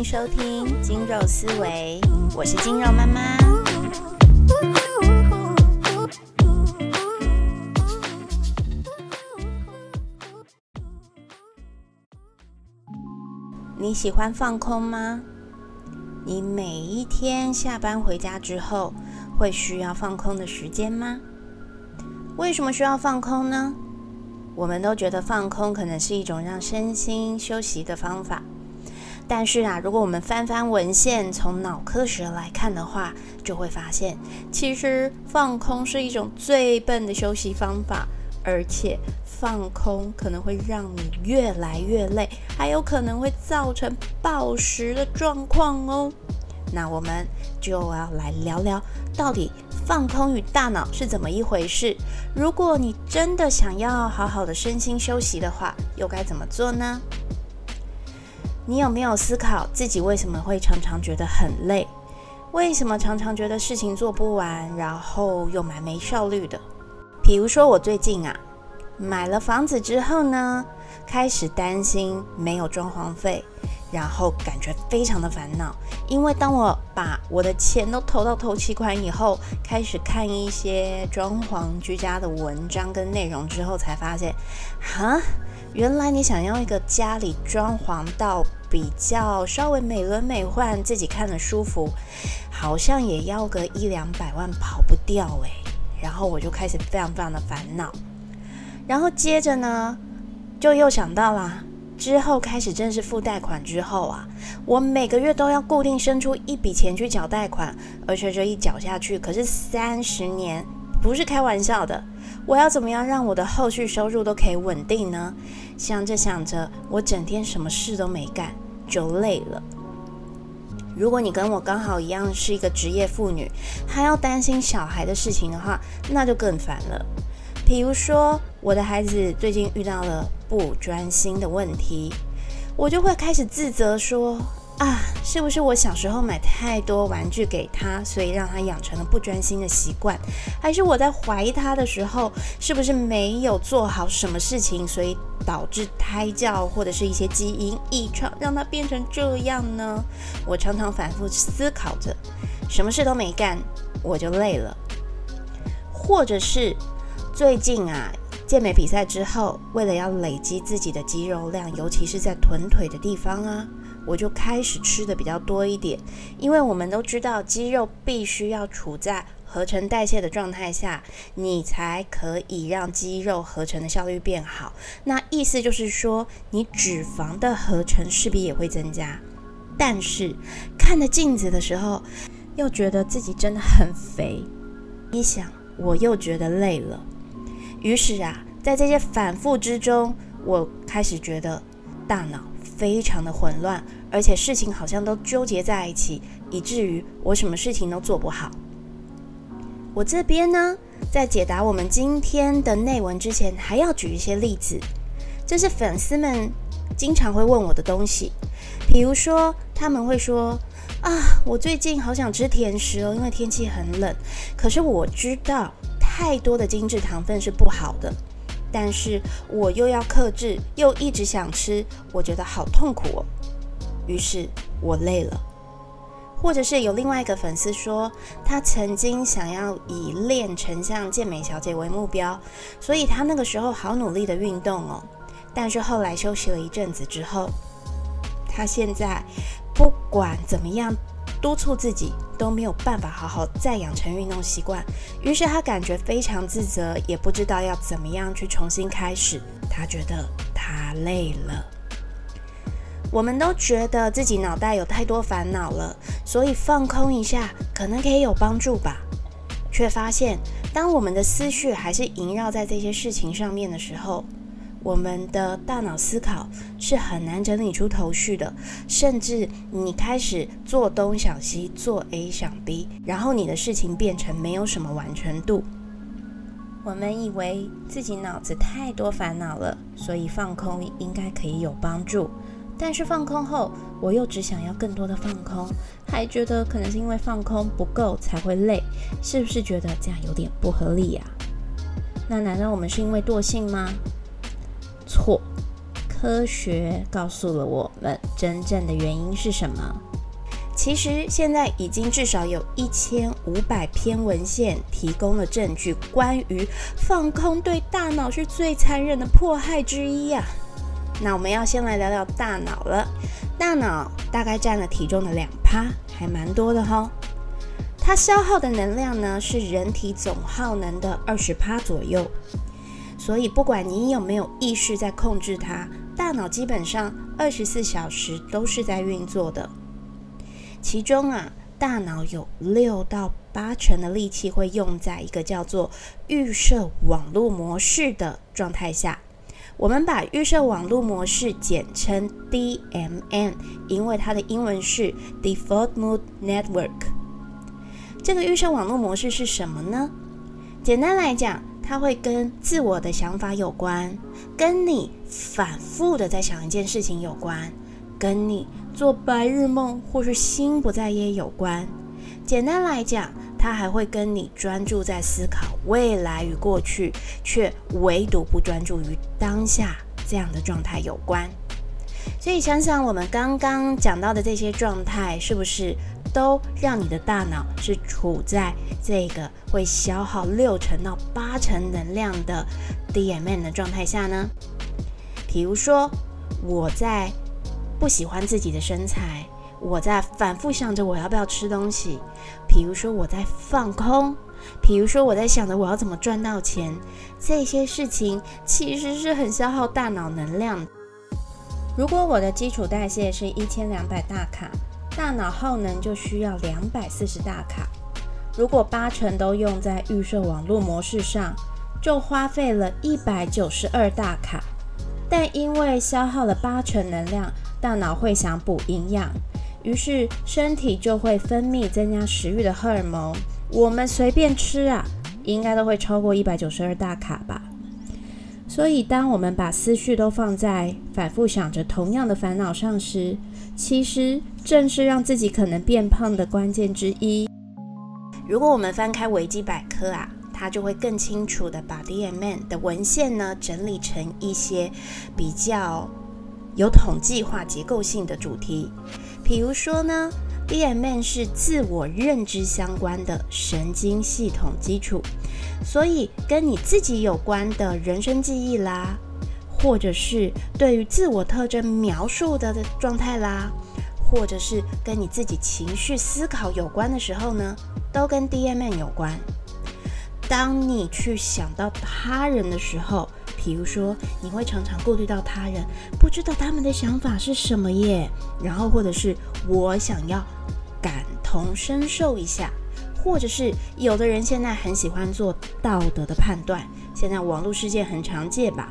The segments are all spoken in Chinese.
迎收听《精肉思维》，我是精肉妈妈。你喜欢放空吗？你每一天下班回家之后，会需要放空的时间吗？为什么需要放空呢？我们都觉得放空可能是一种让身心休息的方法，但是啊，如果我们翻翻文献，从脑科学来看的话，就会发现，其实放空是一种最笨的休息方法，而且放空可能会让你越来越累，还有可能会造成暴食的状况哦。那我们就要来聊聊，到底。放空与大脑是怎么一回事？如果你真的想要好好的身心休息的话，又该怎么做呢？你有没有思考自己为什么会常常觉得很累？为什么常常觉得事情做不完，然后又蛮没效率的？比如说我最近啊，买了房子之后呢，开始担心没有装潢费。然后感觉非常的烦恼，因为当我把我的钱都投到投期款以后，开始看一些装潢居家的文章跟内容之后，才发现，哈，原来你想要一个家里装潢到比较稍微美轮美奂，自己看了舒服，好像也要个一两百万跑不掉诶。然后我就开始非常非常的烦恼，然后接着呢，就又想到啦。之后开始正式付贷款之后啊，我每个月都要固定生出一笔钱去缴贷款，而且这一缴下去可是三十年，不是开玩笑的。我要怎么样让我的后续收入都可以稳定呢？想着想着，我整天什么事都没干，就累了。如果你跟我刚好一样是一个职业妇女，还要担心小孩的事情的话，那就更烦了。比如说，我的孩子最近遇到了不专心的问题，我就会开始自责说：啊，是不是我小时候买太多玩具给他，所以让他养成了不专心的习惯？还是我在怀疑他的时候，是不是没有做好什么事情，所以导致胎教或者是一些基因异常，让他变成这样呢？我常常反复思考着，什么事都没干，我就累了，或者是。最近啊，健美比赛之后，为了要累积自己的肌肉量，尤其是在臀腿的地方啊，我就开始吃的比较多一点。因为我们都知道，肌肉必须要处在合成代谢的状态下，你才可以让肌肉合成的效率变好。那意思就是说，你脂肪的合成势必也会增加。但是看着镜子的时候，又觉得自己真的很肥。一想，我又觉得累了。于是啊，在这些反复之中，我开始觉得大脑非常的混乱，而且事情好像都纠结在一起，以至于我什么事情都做不好。我这边呢，在解答我们今天的内文之前，还要举一些例子，这是粉丝们经常会问我的东西。比如说，他们会说：“啊，我最近好想吃甜食哦，因为天气很冷。”可是我知道。太多的精致糖分是不好的，但是我又要克制，又一直想吃，我觉得好痛苦哦。于是我累了。或者是有另外一个粉丝说，他曾经想要以练成像健美小姐为目标，所以他那个时候好努力的运动哦。但是后来休息了一阵子之后，他现在不管怎么样。督促自己都没有办法好好再养成运动习惯，于是他感觉非常自责，也不知道要怎么样去重新开始。他觉得他累了。我们都觉得自己脑袋有太多烦恼了，所以放空一下可能可以有帮助吧。却发现，当我们的思绪还是萦绕在这些事情上面的时候，我们的大脑思考是很难整理出头绪的，甚至你开始做东想西，做 A 想 B，然后你的事情变成没有什么完成度。我们以为自己脑子太多烦恼了，所以放空应该可以有帮助。但是放空后，我又只想要更多的放空，还觉得可能是因为放空不够才会累，是不是觉得这样有点不合理呀？那难道我们是因为惰性吗？错，科学告诉了我们，真正的原因是什么？其实现在已经至少有一千五百篇文献提供了证据，关于放空对大脑是最残忍的迫害之一呀。那我们要先来聊聊大脑了。大脑大概占了体重的两趴，还蛮多的哈。它消耗的能量呢，是人体总耗能的二十趴左右。所以不管你有没有意识在控制它，大脑基本上二十四小时都是在运作的。其中啊，大脑有六到八成的力气会用在一个叫做预设网络模式的状态下。我们把预设网络模式简称 DMN，因为它的英文是 Default Mode Network。这个预设网络模式是什么呢？简单来讲，它会跟自我的想法有关，跟你反复的在想一件事情有关，跟你做白日梦或是心不在焉有关。简单来讲，它还会跟你专注在思考未来与过去，却唯独不专注于当下这样的状态有关。所以想想我们刚刚讲到的这些状态，是不是都让你的大脑是处在这个会消耗六成到八成能量的 DMN 的状态下呢？比如说，我在不喜欢自己的身材。我在反复想着我要不要吃东西，比如说我在放空，比如说我在想着我要怎么赚到钱，这些事情其实是很消耗大脑能量。如果我的基础代谢是一千两百大卡，大脑耗能就需要两百四十大卡。如果八成都用在预设网络模式上，就花费了一百九十二大卡。但因为消耗了八成能量，大脑会想补营养。于是身体就会分泌增加食欲的荷尔蒙。我们随便吃啊，应该都会超过一百九十二大卡吧。所以，当我们把思绪都放在反复想着同样的烦恼上时，其实正是让自己可能变胖的关键之一。如果我们翻开维基百科啊，它就会更清楚的把 DMN 的文献呢整理成一些比较有统计化、结构性的主题。比如说呢，DMN 是自我认知相关的神经系统基础，所以跟你自己有关的人生记忆啦，或者是对于自我特征描述的状态啦，或者是跟你自己情绪思考有关的时候呢，都跟 DMN 有关。当你去想到他人的时候，比如说，你会常常顾虑到他人，不知道他们的想法是什么耶。然后，或者是我想要感同身受一下，或者是有的人现在很喜欢做道德的判断，现在网络世界很常见吧。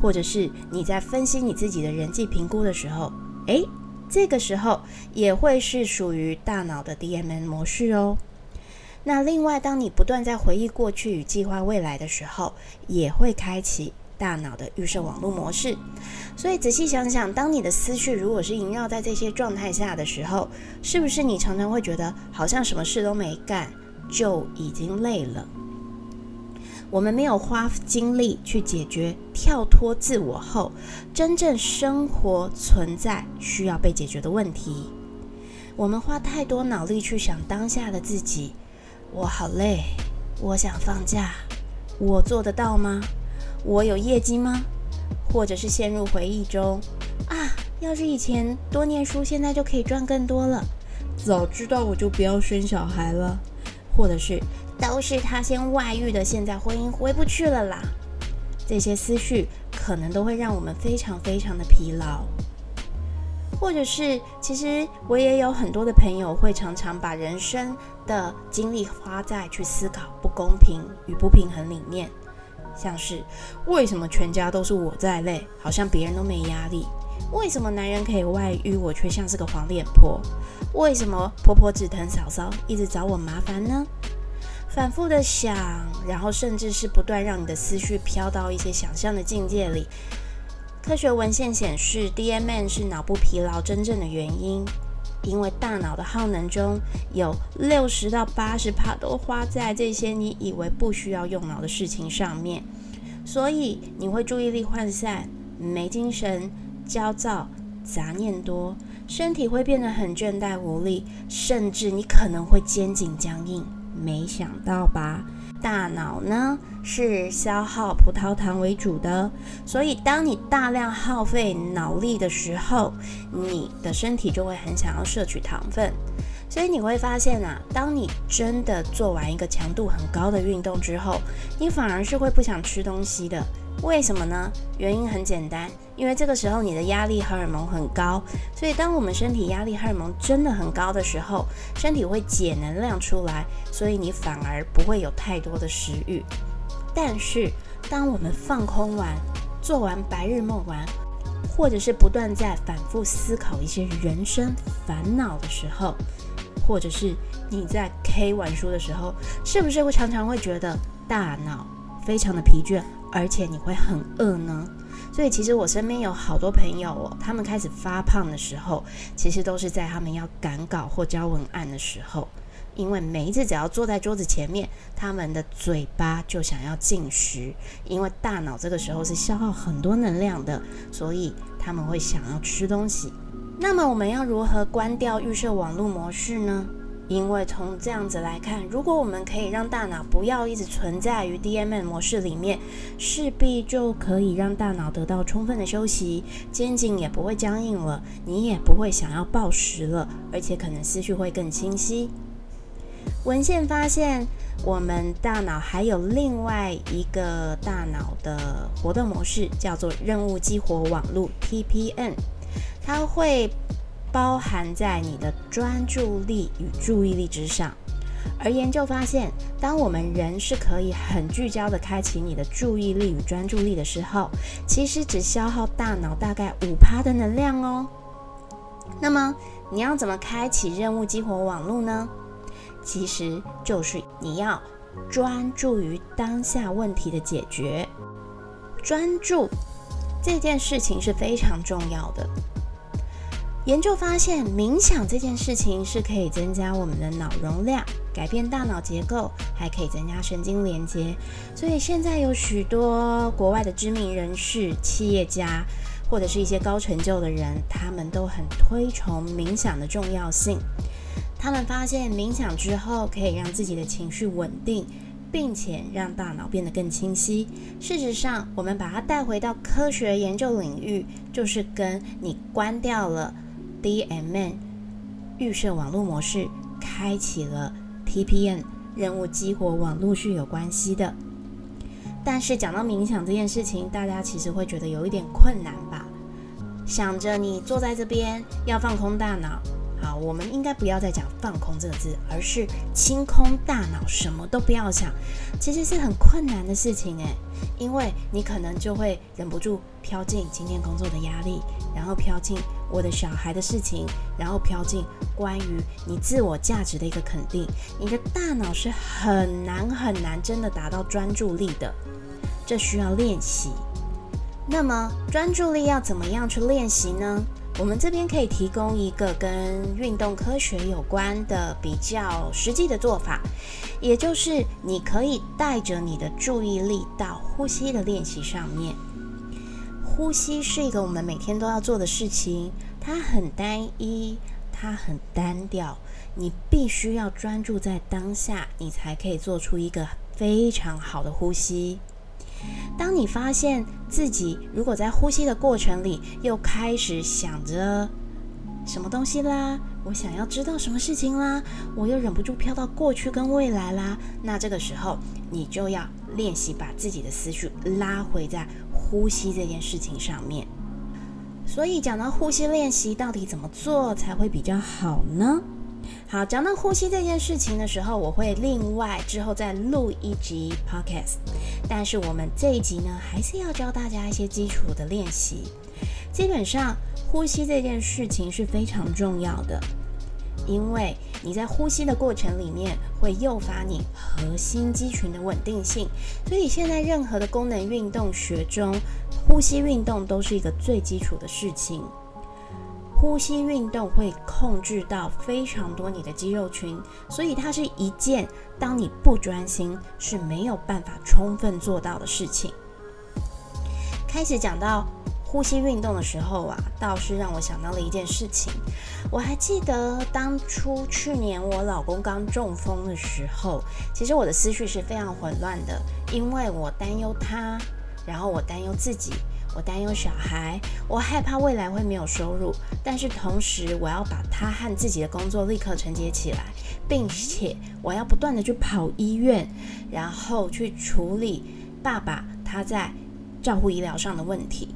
或者是你在分析你自己的人际评估的时候，诶，这个时候也会是属于大脑的 DMN 模式哦。那另外，当你不断在回忆过去与计划未来的时候，也会开启。大脑的预设网络模式，所以仔细想想，当你的思绪如果是萦绕在这些状态下的时候，是不是你常常会觉得好像什么事都没干就已经累了？我们没有花精力去解决跳脱自我后真正生活存在需要被解决的问题。我们花太多脑力去想当下的自己，我好累，我想放假，我做得到吗？我有业绩吗？或者是陷入回忆中啊？要是以前多念书，现在就可以赚更多了。早知道我就不要生小孩了。或者是都是他先外遇的，现在婚姻回不去了啦。这些思绪可能都会让我们非常非常的疲劳。或者是，其实我也有很多的朋友会常常把人生的精力花在去思考不公平与不平衡里面。像是为什么全家都是我在累，好像别人都没压力？为什么男人可以外遇，我却像是个黄脸婆？为什么婆婆只疼嫂嫂，一直找我麻烦呢？反复的想，然后甚至是不断让你的思绪飘到一些想象的境界里。科学文献显示，DMN 是脑部疲劳真正的原因。因为大脑的耗能中有六十到八十帕都花在这些你以为不需要用脑的事情上面，所以你会注意力涣散、没精神、焦躁、杂念多，身体会变得很倦怠无力，甚至你可能会肩颈僵硬。没想到吧？大脑呢是消耗葡萄糖为主的，所以当你大量耗费脑力的时候，你的身体就会很想要摄取糖分。所以你会发现啊，当你真的做完一个强度很高的运动之后，你反而是会不想吃东西的。为什么呢？原因很简单，因为这个时候你的压力荷尔蒙很高，所以当我们身体压力荷尔蒙真的很高的时候，身体会解能量出来，所以你反而不会有太多的食欲。但是当我们放空完，做完白日梦完，或者是不断在反复思考一些人生烦恼的时候，或者是你在 K 完书的时候，是不是会常常会觉得大脑非常的疲倦，而且你会很饿呢？所以其实我身边有好多朋友哦，他们开始发胖的时候，其实都是在他们要赶稿或交文案的时候，因为每一次只要坐在桌子前面，他们的嘴巴就想要进食，因为大脑这个时候是消耗很多能量的，所以他们会想要吃东西。那么我们要如何关掉预设网络模式呢？因为从这样子来看，如果我们可以让大脑不要一直存在于 DMN 模式里面，势必就可以让大脑得到充分的休息，肩颈也不会僵硬了，你也不会想要暴食了，而且可能思绪会更清晰。文献发现，我们大脑还有另外一个大脑的活动模式，叫做任务激活网络 TPN。它会包含在你的专注力与注意力之上，而研究发现，当我们人是可以很聚焦的开启你的注意力与专注力的时候，其实只消耗大脑大概五趴的能量哦。那么你要怎么开启任务激活网络呢？其实就是你要专注于当下问题的解决，专注这件事情是非常重要的。研究发现，冥想这件事情是可以增加我们的脑容量，改变大脑结构，还可以增加神经连接。所以现在有许多国外的知名人士、企业家，或者是一些高成就的人，他们都很推崇冥想的重要性。他们发现冥想之后，可以让自己的情绪稳定，并且让大脑变得更清晰。事实上，我们把它带回到科学研究领域，就是跟你关掉了。DMN 预设网络模式开启了 TPN 任务激活网络是有关系的，但是讲到冥想这件事情，大家其实会觉得有一点困难吧？想着你坐在这边要放空大脑。好，我们应该不要再讲“放空”这个字，而是清空大脑，什么都不要想。其实是很困难的事情诶，因为你可能就会忍不住飘进今天工作的压力，然后飘进我的小孩的事情，然后飘进关于你自我价值的一个肯定。你的大脑是很难很难真的达到专注力的，这需要练习。那么专注力要怎么样去练习呢？我们这边可以提供一个跟运动科学有关的比较实际的做法，也就是你可以带着你的注意力到呼吸的练习上面。呼吸是一个我们每天都要做的事情，它很单一，它很单调，你必须要专注在当下，你才可以做出一个非常好的呼吸。当你发现自己如果在呼吸的过程里又开始想着什么东西啦，我想要知道什么事情啦，我又忍不住飘到过去跟未来啦，那这个时候你就要练习把自己的思绪拉回在呼吸这件事情上面。所以讲到呼吸练习，到底怎么做才会比较好呢？好，讲到呼吸这件事情的时候，我会另外之后再录一集 podcast。但是我们这一集呢，还是要教大家一些基础的练习。基本上，呼吸这件事情是非常重要的，因为你在呼吸的过程里面会诱发你核心肌群的稳定性。所以现在任何的功能运动学中，呼吸运动都是一个最基础的事情。呼吸运动会控制到非常多你的肌肉群，所以它是一件当你不专心是没有办法充分做到的事情。开始讲到呼吸运动的时候啊，倒是让我想到了一件事情。我还记得当初去年我老公刚中风的时候，其实我的思绪是非常混乱的，因为我担忧他，然后我担忧自己，我担忧小孩，我害怕未来会没有收入，但是同时我要把他和自己的工作立刻承接起来，并且我要不断的去跑医院，然后去处理爸爸他在照护医疗上的问题。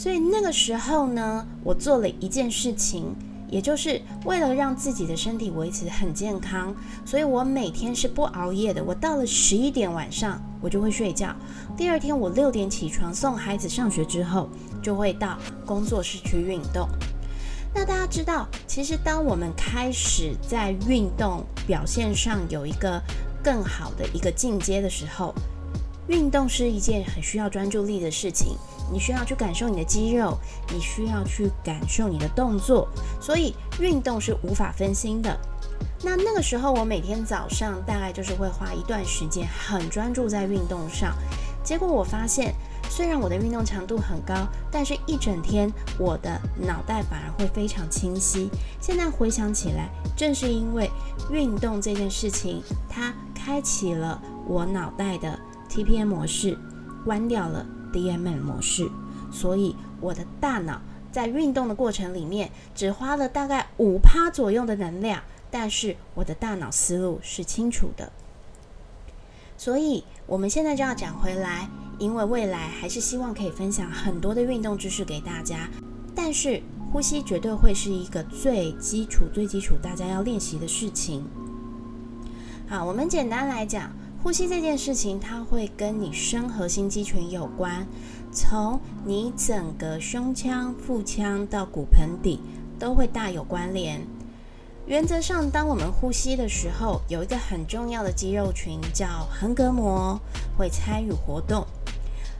所以那个时候呢，我做了一件事情。也就是为了让自己的身体维持很健康，所以我每天是不熬夜的。我到了十一点晚上，我就会睡觉。第二天我六点起床送孩子上学之后，就会到工作室去运动。那大家知道，其实当我们开始在运动表现上有一个更好的一个进阶的时候，运动是一件很需要专注力的事情。你需要去感受你的肌肉，你需要去感受你的动作，所以运动是无法分心的。那那个时候，我每天早上大概就是会花一段时间，很专注在运动上。结果我发现，虽然我的运动强度很高，但是一整天我的脑袋反而会非常清晰。现在回想起来，正是因为运动这件事情，它开启了我脑袋的 TPM 模式，关掉了。DMN 模式，所以我的大脑在运动的过程里面只花了大概五趴左右的能量，但是我的大脑思路是清楚的。所以我们现在就要讲回来，因为未来还是希望可以分享很多的运动知识给大家，但是呼吸绝对会是一个最基础、最基础大家要练习的事情。好，我们简单来讲。呼吸这件事情，它会跟你深核心肌群有关，从你整个胸腔、腹腔到骨盆底都会大有关联。原则上，当我们呼吸的时候，有一个很重要的肌肉群叫横膈膜会参与活动。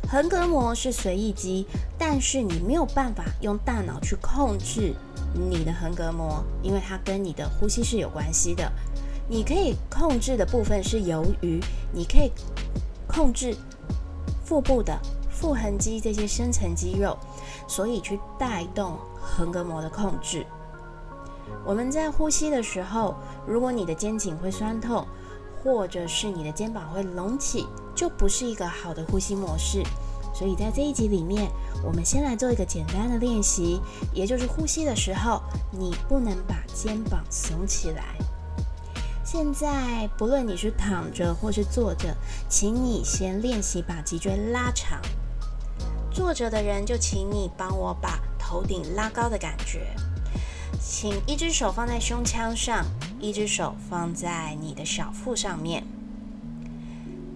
横膈膜是随意肌，但是你没有办法用大脑去控制你的横膈膜，因为它跟你的呼吸是有关系的。你可以控制的部分是由于你可以控制腹部的腹横肌这些深层肌肉，所以去带动横膈膜的控制。我们在呼吸的时候，如果你的肩颈会酸痛，或者是你的肩膀会隆起，就不是一个好的呼吸模式。所以在这一集里面，我们先来做一个简单的练习，也就是呼吸的时候，你不能把肩膀耸起来。现在，不论你是躺着或是坐着，请你先练习把脊椎拉长。坐着的人就请你帮我把头顶拉高的感觉。请一只手放在胸腔上，一只手放在你的小腹上面。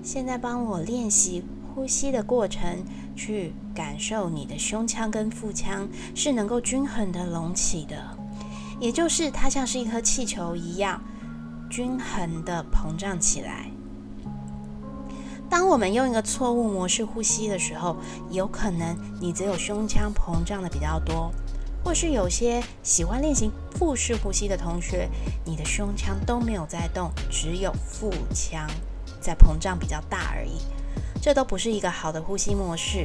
现在帮我练习呼吸的过程，去感受你的胸腔跟腹腔是能够均衡的隆起的，也就是它像是一颗气球一样。均衡的膨胀起来。当我们用一个错误模式呼吸的时候，有可能你只有胸腔膨胀的比较多，或是有些喜欢练习腹式呼吸的同学，你的胸腔都没有在动，只有腹腔在膨胀比较大而已。这都不是一个好的呼吸模式。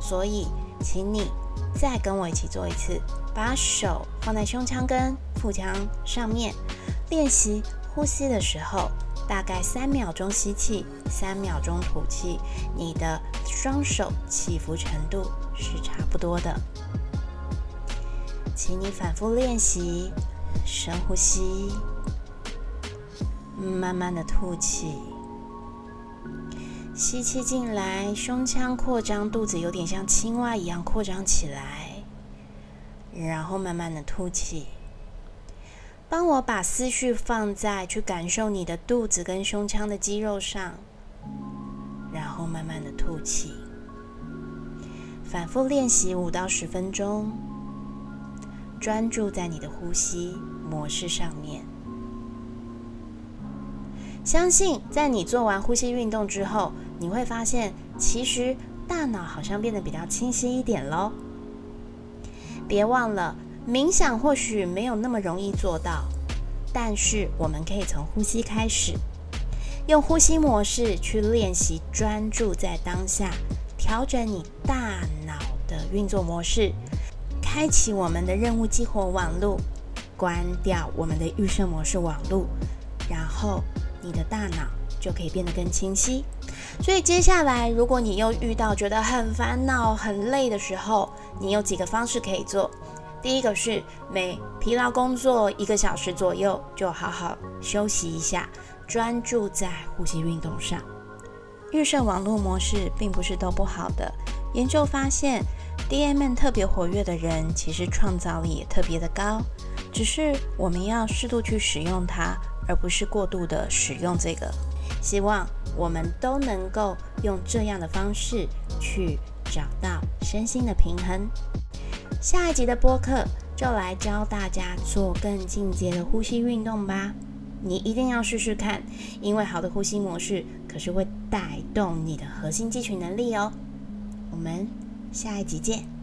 所以，请你再跟我一起做一次，把手放在胸腔跟腹腔上面练习。呼吸的时候，大概三秒钟吸气，三秒钟吐气，你的双手起伏程度是差不多的。请你反复练习，深呼吸，慢慢的吐气，吸气进来，胸腔扩张，肚子有点像青蛙一样扩张起来，然后慢慢的吐气。帮我把思绪放在去感受你的肚子跟胸腔的肌肉上，然后慢慢的吐气，反复练习五到十分钟，专注在你的呼吸模式上面。相信在你做完呼吸运动之后，你会发现其实大脑好像变得比较清晰一点喽。别忘了。冥想或许没有那么容易做到，但是我们可以从呼吸开始，用呼吸模式去练习专注在当下，调整你大脑的运作模式，开启我们的任务激活网路，关掉我们的预设模式网路，然后你的大脑就可以变得更清晰。所以接下来，如果你又遇到觉得很烦恼、很累的时候，你有几个方式可以做。第一个是每疲劳工作一个小时左右，就好好休息一下，专注在呼吸运动上。预设网络模式并不是都不好的。研究发现，D M 特别活跃的人，其实创造力也特别的高。只是我们要适度去使用它，而不是过度的使用这个。希望我们都能够用这样的方式去找到身心的平衡。下一集的播客就来教大家做更进阶的呼吸运动吧，你一定要试试看，因为好的呼吸模式可是会带动你的核心肌群能力哦。我们下一集见。